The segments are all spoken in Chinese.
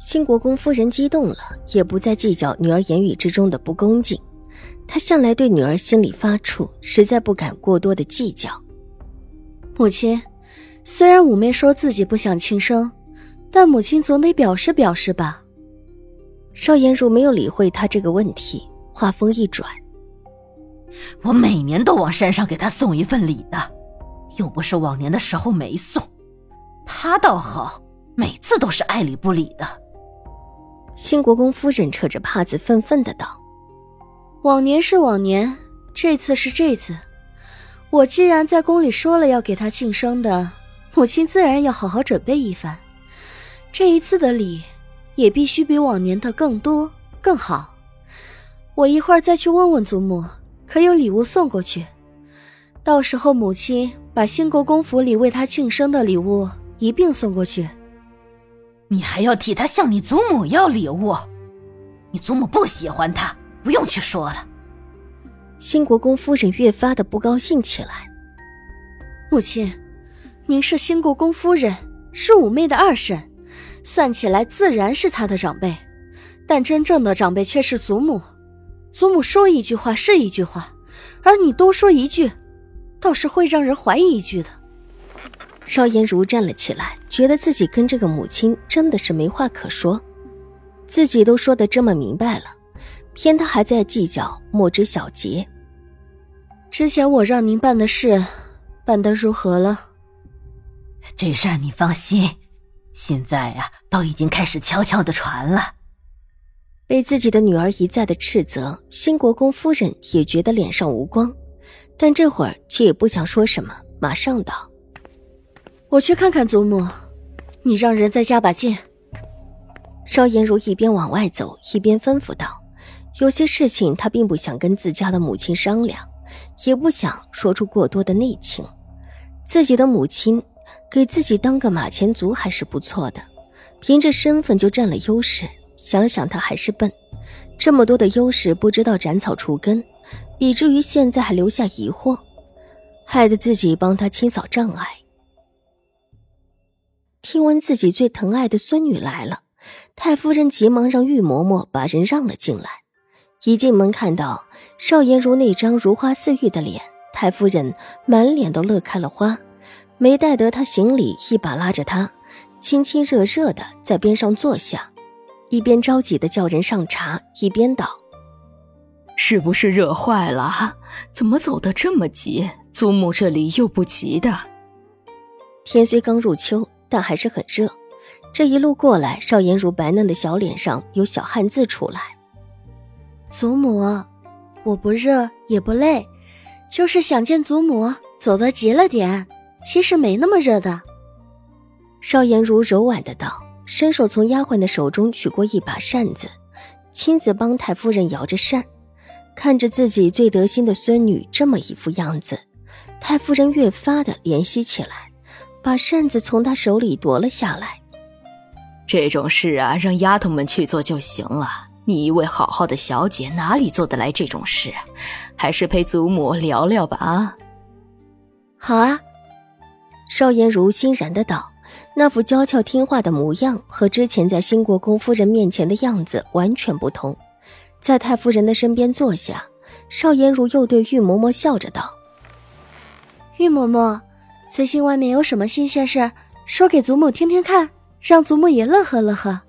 新国公夫人激动了，也不再计较女儿言语之中的不恭敬。她向来对女儿心里发怵，实在不敢过多的计较。母亲，虽然五妹说自己不想轻生，但母亲总得表示表示吧。邵颜如没有理会他这个问题，话锋一转：“我每年都往山上给他送一份礼的，又不是往年的时候没送。他倒好，每次都是爱理不理的。”新国公夫人扯着帕子愤愤的道：“往年是往年，这次是这次。我既然在宫里说了要给他庆生的，母亲自然要好好准备一番。这一次的礼，也必须比往年的更多更好。我一会儿再去问问祖母，可有礼物送过去。到时候母亲把新国公府里为他庆生的礼物一并送过去。”你还要替他向你祖母要礼物？你祖母不喜欢他，不用去说了。新国公夫人越发的不高兴起来。母亲，您是新国公夫人，是五妹的二婶，算起来自然是她的长辈，但真正的长辈却是祖母。祖母说一句话是一句话，而你多说一句，倒是会让人怀疑一句的。邵颜如站了起来，觉得自己跟这个母亲真的是没话可说，自己都说的这么明白了，偏他还在计较莫知小节。之前我让您办的事，办得如何了？这事儿你放心，现在呀，都已经开始悄悄的传了。被自己的女儿一再的斥责，新国公夫人也觉得脸上无光，但这会儿却也不想说什么，马上道。我去看看祖母，你让人再加把劲。邵颜如一边往外走，一边吩咐道：“有些事情她并不想跟自家的母亲商量，也不想说出过多的内情。自己的母亲给自己当个马前卒还是不错的，凭着身份就占了优势。想想她还是笨，这么多的优势不知道斩草除根，以至于现在还留下疑惑，害得自己帮她清扫障碍。”听闻自己最疼爱的孙女来了，太夫人急忙让玉嬷嬷把人让了进来。一进门看到邵颜如那张如花似玉的脸，太夫人满脸都乐开了花，没待得她行礼，一把拉着她，亲亲热热的在边上坐下，一边着急的叫人上茶，一边道：“是不是热坏了？怎么走得这么急？祖母这里又不急的。”天虽刚入秋。但还是很热，这一路过来，邵颜如白嫩的小脸上有小汗渍出来。祖母，我不热也不累，就是想见祖母，走得急了点。其实没那么热的。邵颜如柔婉的道，伸手从丫鬟的手中取过一把扇子，亲自帮太夫人摇着扇。看着自己最得心的孙女这么一副样子，太夫人越发的怜惜起来。把扇子从他手里夺了下来。这种事啊，让丫头们去做就行了。你一位好好的小姐，哪里做得来这种事？还是陪祖母聊聊吧。啊，好啊。邵颜如欣然的道，那副娇俏听话的模样和之前在新国公夫人面前的样子完全不同。在太夫人的身边坐下，邵颜如又对玉嬷嬷笑着道：“玉嬷嬷。”最近外面有什么新鲜事说给祖母听听看，让祖母也乐呵乐呵。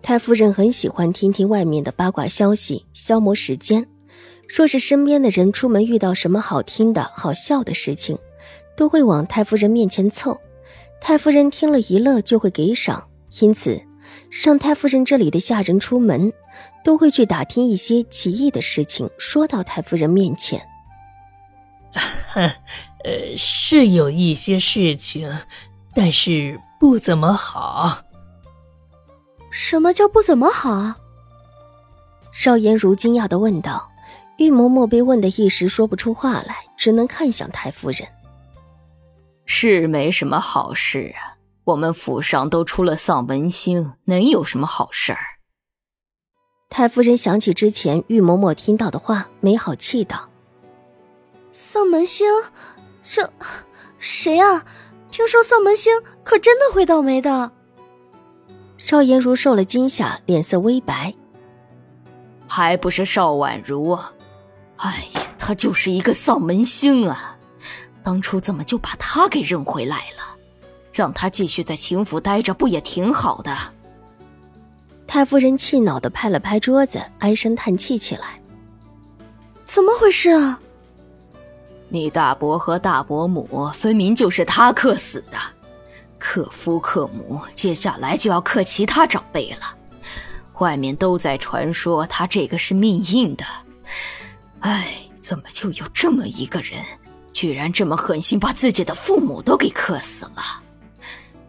太夫人很喜欢听听外面的八卦消息，消磨时间。若是身边的人出门遇到什么好听的好笑的事情，都会往太夫人面前凑。太夫人听了一乐，就会给赏。因此，上太夫人这里的下人出门，都会去打听一些奇异的事情，说到太夫人面前。哼。呃，是有一些事情，但是不怎么好。什么叫不怎么好啊？邵颜如惊讶的问道。玉嬷嬷被问的一时说不出话来，只能看向太夫人。是没什么好事啊，我们府上都出了丧门星，能有什么好事儿？太夫人想起之前玉嬷嬷听到的话，没好气道：“丧门星，这谁啊？听说丧门星可真的会倒霉的。”邵颜如受了惊吓，脸色微白。还不是邵婉如？哎呀，他就是一个丧门星啊！当初怎么就把他给认回来了？让他继续在秦府待着，不也挺好的？太夫人气恼的拍了拍桌子，唉声叹气起来：“怎么回事啊？你大伯和大伯母分明就是他克死的，克夫克母，接下来就要克其他长辈了。外面都在传说他这个是命硬的。”哎，怎么就有这么一个人，居然这么狠心，把自己的父母都给克死了？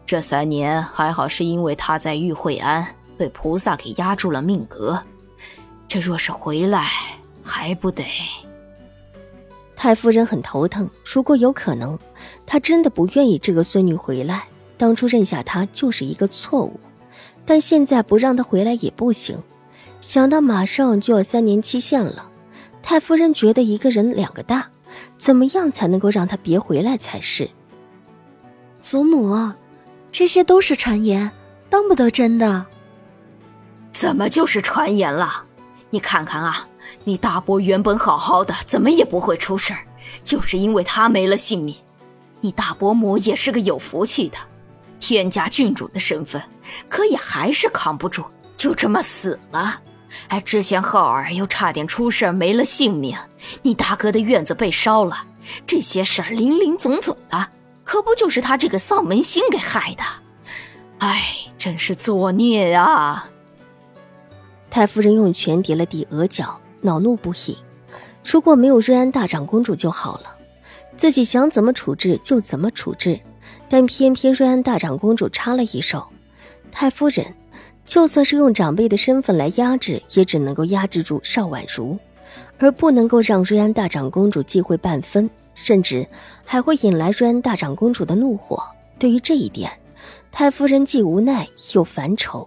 这三年还好，是因为他在玉惠安被菩萨给压住了命格。这若是回来，还不得？太夫人很头疼。如果有可能，她真的不愿意这个孙女回来。当初认下她就是一个错误，但现在不让她回来也不行。想到马上就要三年期限了。太夫人觉得一个人两个大，怎么样才能够让她别回来才是？祖母，这些都是传言，当不得真的。怎么就是传言了？你看看啊，你大伯原本好好的，怎么也不会出事儿，就是因为他没了性命。你大伯母也是个有福气的，天家郡主的身份，可也还是扛不住，就这么死了。哎，之前浩儿又差点出事没了性命，你大哥的院子被烧了，这些事儿林林总总的，可不就是他这个丧门星给害的？哎，真是作孽啊！太夫人用拳抵了抵额角，恼怒不已。如果没有瑞安大长公主就好了，自己想怎么处置就怎么处置，但偏偏瑞安大长公主插了一手，太夫人。就算是用长辈的身份来压制，也只能够压制住邵婉如，而不能够让瑞安大长公主忌讳半分，甚至还会引来瑞安大长公主的怒火。对于这一点，太夫人既无奈又烦愁。